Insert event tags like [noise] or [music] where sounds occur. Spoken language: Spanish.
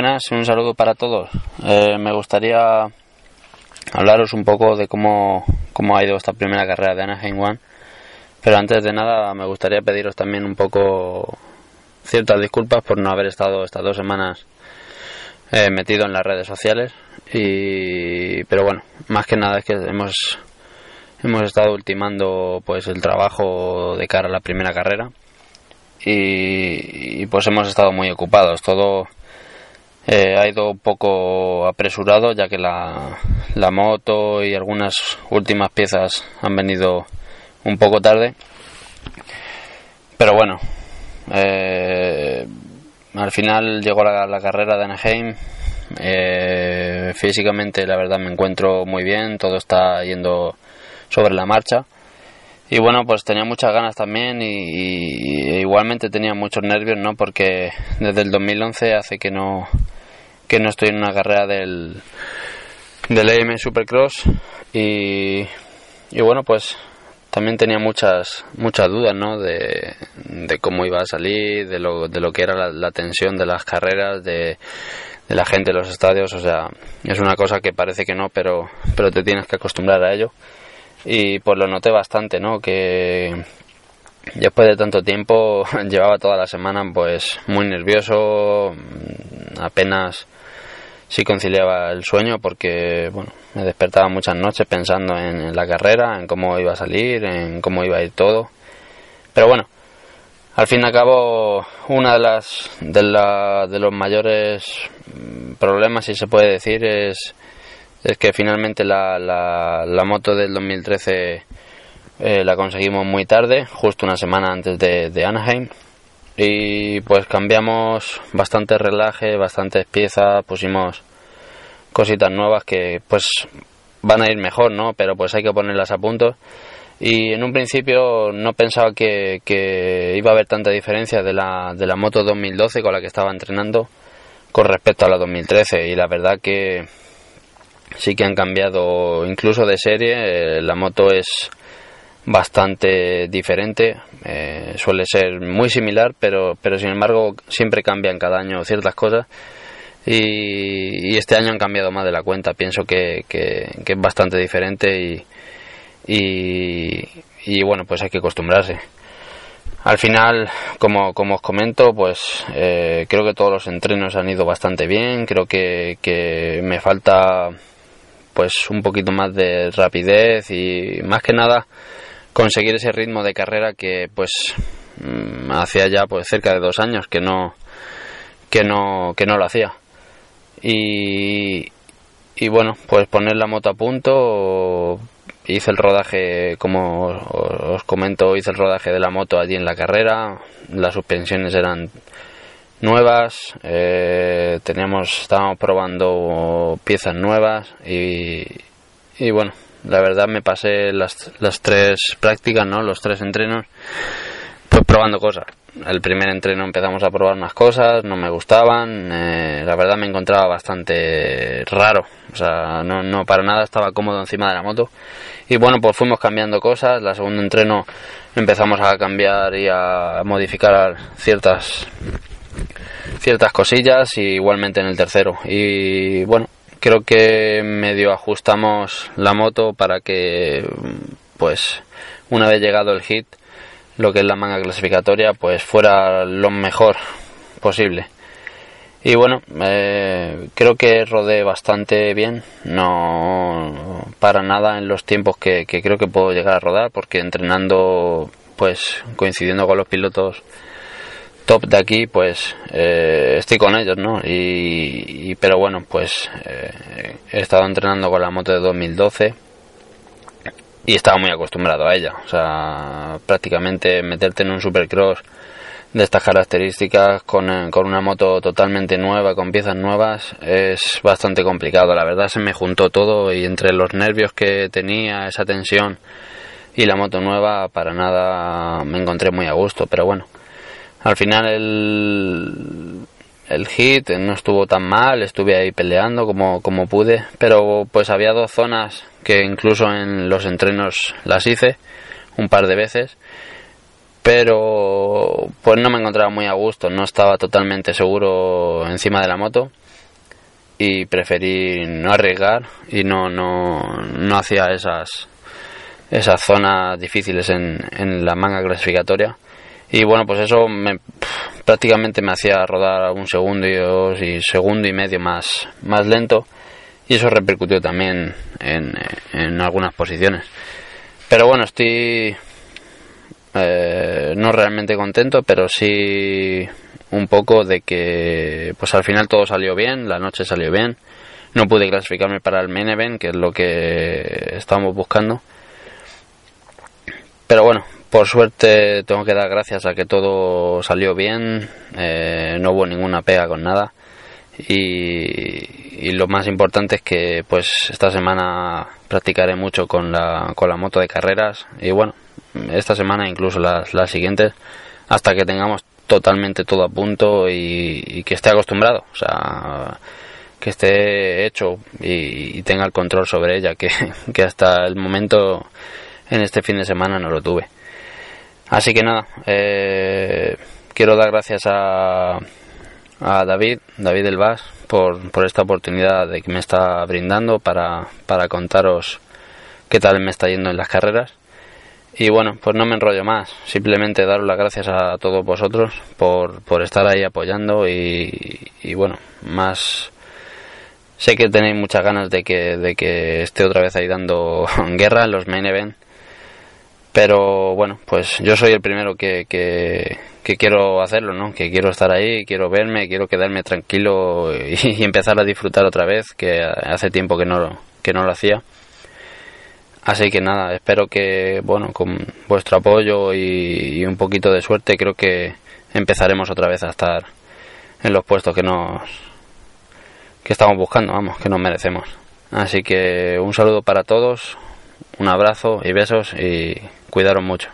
buenas, un saludo para todos. Eh, me gustaría hablaros un poco de cómo, cómo ha ido esta primera carrera de Anaheim One. Pero antes de nada me gustaría pediros también un poco ciertas disculpas por no haber estado estas dos semanas eh, metido en las redes sociales. Y, pero bueno, más que nada es que hemos, hemos estado ultimando pues el trabajo de cara a la primera carrera. Y, y pues hemos estado muy ocupados. Todo eh, ha ido un poco apresurado ya que la, la moto y algunas últimas piezas han venido un poco tarde. Pero bueno, eh, al final llegó la, la carrera de Anaheim. Eh, físicamente la verdad me encuentro muy bien, todo está yendo sobre la marcha. Y bueno, pues tenía muchas ganas también y, igualmente tenía muchos nervios, ¿no? Porque desde el 2011 hace que no que no estoy en una carrera del, del Supercross y, y bueno pues también tenía muchas muchas dudas ¿no? de, de cómo iba a salir de lo, de lo que era la, la tensión de las carreras de, de la gente en los estadios o sea es una cosa que parece que no pero pero te tienes que acostumbrar a ello y pues lo noté bastante no que después de tanto tiempo [laughs] llevaba toda la semana pues muy nervioso apenas sí conciliaba el sueño porque bueno, me despertaba muchas noches pensando en, la carrera, en cómo iba a salir, en cómo iba a ir todo. Pero bueno, al fin y al cabo, una de las de, la, de los mayores problemas, si se puede decir, es, es que finalmente la, la, la moto del 2013 eh, la conseguimos muy tarde, justo una semana antes de, de Anaheim y pues cambiamos bastante relaje, bastantes piezas, pusimos cositas nuevas que pues van a ir mejor, ¿no? Pero pues hay que ponerlas a punto. Y en un principio no pensaba que, que iba a haber tanta diferencia de la, de la moto 2012 con la que estaba entrenando con respecto a la 2013 y la verdad que sí que han cambiado incluso de serie, la moto es bastante diferente, eh, suele ser muy similar, pero, pero sin embargo siempre cambian cada año ciertas cosas y, este año han cambiado más de la cuenta, pienso que, que, es bastante diferente y, y, y, bueno, pues hay que acostumbrarse. Al final, como, como os comento, pues eh, creo que todos los entrenos han ido bastante bien, creo que, que me falta pues un poquito más de rapidez y más que nada conseguir ese ritmo de carrera que pues mm, hacía ya pues cerca de dos años que no que no que no lo hacía. Y y bueno pues poner la moto a punto hice el rodaje como os comento hice el rodaje de la moto allí en la carrera. Las suspensiones eran nuevas eh, teníamos estábamos probando piezas nuevas y, y bueno la verdad me pasé las, las tres prácticas, ¿no? Los tres entrenos, pues probando cosas. El primer entreno empezamos a probar unas cosas, no me gustaban, eh, la verdad me encontraba bastante raro, o sea, no, no para nada estaba cómodo encima de la moto. Y bueno, pues fuimos cambiando cosas, la segundo entreno empezamos a cambiar y a modificar ciertas ciertas cosillas y igualmente en el tercero. Y bueno, creo que medio ajustamos la moto para que pues una vez llegado el hit lo que es la manga clasificatoria pues fuera lo mejor posible. Y bueno eh, creo que rodé bastante bien. No para nada en los tiempos que, que creo que puedo llegar a rodar porque entrenando pues coincidiendo con los pilotos top de aquí, pues eh, estoy con ellos, ¿no? Y, pero bueno, pues eh, he estado entrenando con la moto de 2012 y estaba muy acostumbrado a ella. O sea, prácticamente meterte en un supercross de estas características con, eh, con una moto totalmente nueva, con piezas nuevas, es bastante complicado. La verdad se me juntó todo y entre los nervios que tenía, esa tensión y la moto nueva, para nada me encontré muy a gusto. Pero bueno, al final el, el hit no estuvo tan mal, estuve ahí peleando como, como pude, pero pues había dos zonas que incluso en los entrenos las hice un par de veces, pero pues no me encontraba muy a gusto, no estaba totalmente seguro encima de la moto y preferí no arriesgar y no, no, no hacía esas, esas zonas difíciles en, en la manga clasificatoria. Y bueno, pues eso me, prácticamente me hacía rodar un segundo y, dos y segundo y medio más, más lento y eso repercutió también en, en algunas posiciones. Pero bueno, estoy eh, no realmente contento, pero sí un poco de que pues al final todo salió bien, la noche salió bien. No pude clasificarme para el main event, que es lo que estábamos buscando. Pero bueno, por suerte tengo que dar gracias a que todo salió bien, eh, no hubo ninguna pega con nada. Y, y, lo más importante es que pues esta semana practicaré mucho con la, con la moto de carreras y bueno, esta semana incluso las, las siguientes hasta que tengamos totalmente todo a punto y, que esté acostumbrado, o sea, que esté hecho y, tenga el control sobre ella, que, [laughs] que, hasta el momento en este fin de semana no lo tuve. Así que nada, eh, quiero dar gracias a, a David, David del Vaz, por, por esta oportunidad de que me está brindando para, para contaros qué tal me está yendo en las carreras. Y bueno, pues no me enrollo más, simplemente daros las gracias a todos vosotros por, por estar ahí apoyando y, y, bueno, más sé que tenéis muchas ganas de que, de que esté otra vez ahí dando [laughs] guerra en los main event, pero bueno, pues yo soy el primero que, que, quiero hacerlo, ¿no? Que quiero estar ahí, quiero verme, quiero quedarme tranquilo y, [laughs] y empezar a disfrutar otra vez, que hace tiempo que no, que no lo hacía. Así que nada, espero que, bueno, con vuestro apoyo y, un poquito de suerte, creo que empezaremos otra vez a estar en los puestos que nos que estamos buscando, vamos, que nos merecemos. Así que un saludo para todos, un abrazo y besos y cuidaros mucho.